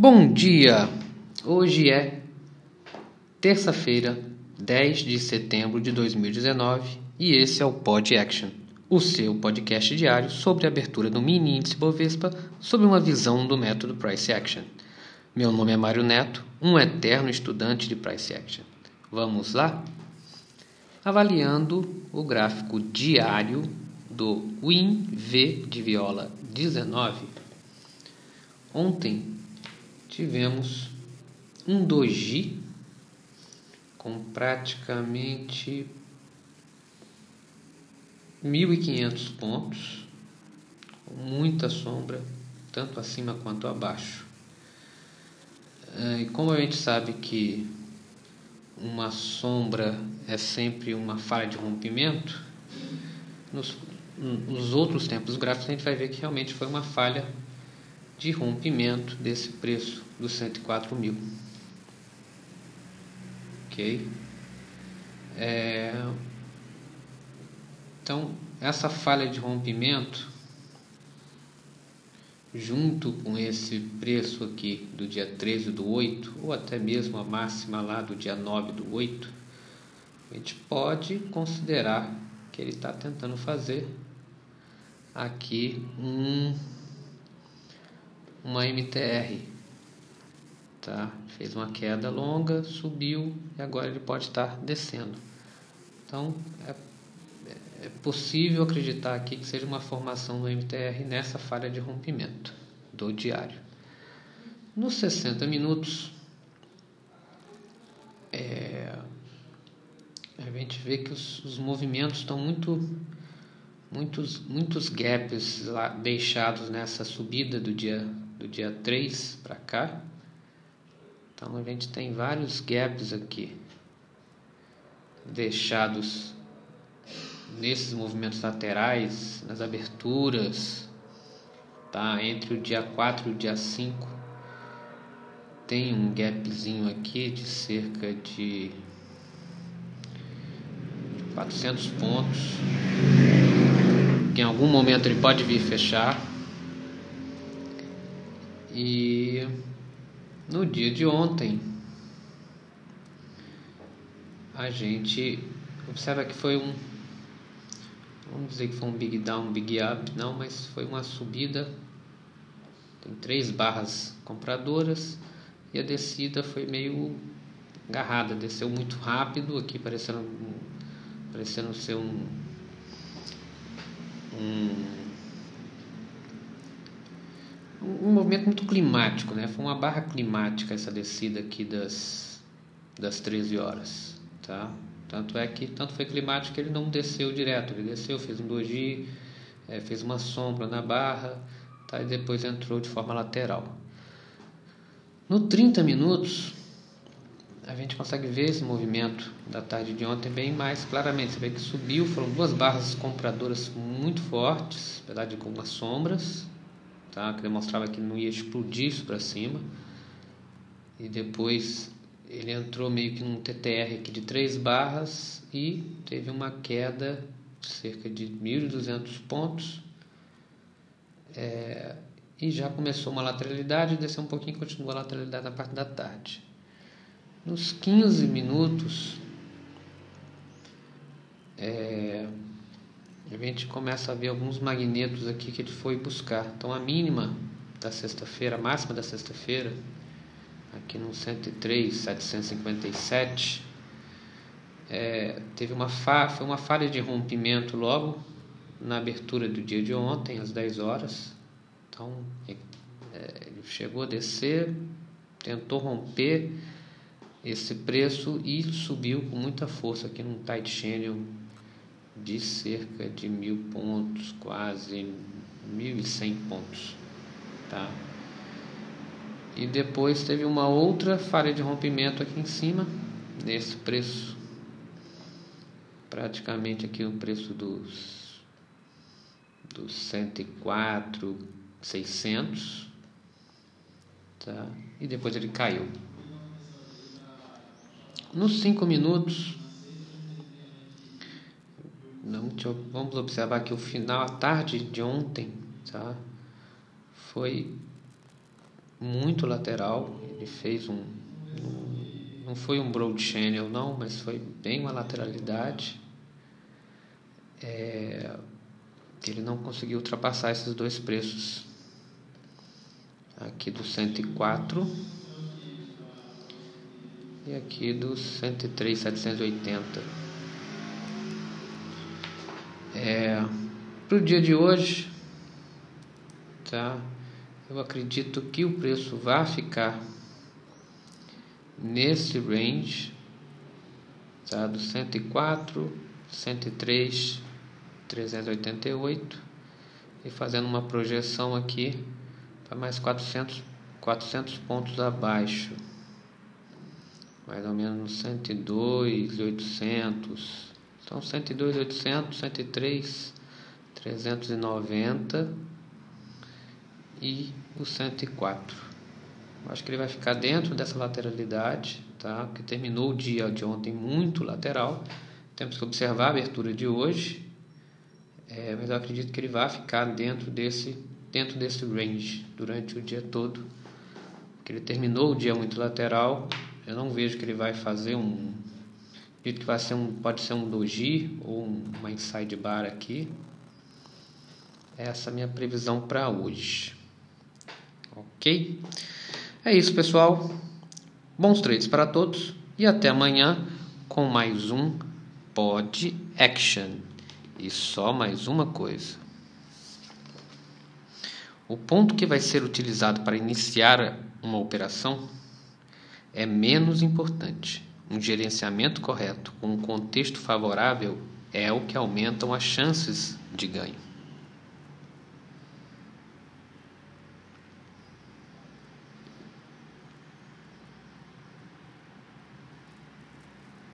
Bom dia! Hoje é terça-feira, 10 de setembro de 2019 e esse é o Pod Action, o seu podcast diário sobre a abertura do mini índice Bovespa sob uma visão do método Price Action. Meu nome é Mário Neto, um eterno estudante de Price Action. Vamos lá? Avaliando o gráfico diário do WinV de viola 19. Ontem tivemos um doji com praticamente 1.500 pontos, com muita sombra, tanto acima quanto abaixo. É, e como a gente sabe que uma sombra é sempre uma falha de rompimento, nos, nos outros tempos gráficos a gente vai ver que realmente foi uma falha de rompimento desse preço dos 104 mil. Ok? É, então, essa falha de rompimento, junto com esse preço aqui do dia 13 do 8, ou até mesmo a máxima lá do dia 9 do 8, a gente pode considerar que ele está tentando fazer aqui um uma MTR, tá? Fez uma queda longa, subiu e agora ele pode estar descendo. Então é, é possível acreditar aqui que seja uma formação do MTR nessa falha de rompimento do diário. Nos 60 minutos, é, a gente vê que os, os movimentos estão muito muitos muitos gaps lá deixados nessa subida do dia do dia 3 para cá. Então a gente tem vários gaps aqui deixados nesses movimentos laterais, nas aberturas, tá? Entre o dia 4 e o dia 5 tem um gapzinho aqui de cerca de 400 pontos. Que em algum momento ele pode vir fechar. E no dia de ontem, a gente observa que foi um, vamos dizer que foi um big down, um big up, não, mas foi uma subida. Tem três barras compradoras e a descida foi meio agarrada, desceu muito rápido, aqui parecendo, parecendo ser um, um um movimento muito climático, né? Foi uma barra climática essa descida aqui das, das 13 horas, tá? Tanto é que tanto foi climático que ele não desceu direto, ele desceu, fez um doji, é, fez uma sombra na barra, tá? E depois entrou de forma lateral. No 30 minutos, a gente consegue ver esse movimento da tarde de ontem bem mais claramente. Você vê que subiu, foram duas barras compradoras muito fortes, apesar de algumas sombras, tá? que demonstrava que não ia explodir isso para cima. E depois ele entrou meio que num TTR aqui de três barras e teve uma queda de cerca de 1.200 pontos. É, e já começou uma lateralidade, desceu um pouquinho e continua a lateralidade na parte da tarde. Nos 15 minutos, é, a gente começa a ver alguns magnetos aqui que ele foi buscar. Então a mínima da sexta-feira, a máxima da sexta-feira, aqui no 103, 757, é, teve uma fa foi uma falha de rompimento logo na abertura do dia de ontem, às 10 horas. Então é, ele chegou a descer, tentou romper esse preço e subiu com muita força aqui no tight channel de cerca de mil pontos, quase mil e cem pontos, tá? E depois teve uma outra falha de rompimento aqui em cima, nesse preço, praticamente aqui o preço dos, dos 104, 600, tá? E depois ele caiu. Nos 5 minutos, vamos observar que o final, a tarde de ontem, tá? Foi muito lateral. Ele fez um, não foi um broad channel não, mas foi bem uma lateralidade. É, ele não conseguiu ultrapassar esses dois preços aqui do 104 e aqui do 103,780. É, para o dia de hoje, tá? Eu acredito que o preço vai ficar nesse range, tá? Do 104, 103, 388 e fazendo uma projeção aqui para mais 400, 400 pontos abaixo mais ou menos 102, 800. Então 102, 800, 103, 390 e o 104. Acho que ele vai ficar dentro dessa lateralidade, tá? Que terminou o dia de ontem muito lateral. Temos que observar a abertura de hoje, é, mas eu acredito que ele vai ficar dentro desse dentro desse range durante o dia todo. Porque ele terminou o dia muito lateral eu não vejo que ele vai fazer um. Acredito que vai ser um, pode ser um doji ou uma inside bar aqui. Essa é a minha previsão para hoje. Ok? É isso, pessoal. Bons trades para todos e até amanhã com mais um Pod Action. E só mais uma coisa. O ponto que vai ser utilizado para iniciar uma operação é menos importante. Um gerenciamento correto com um contexto favorável é o que aumentam as chances de ganho.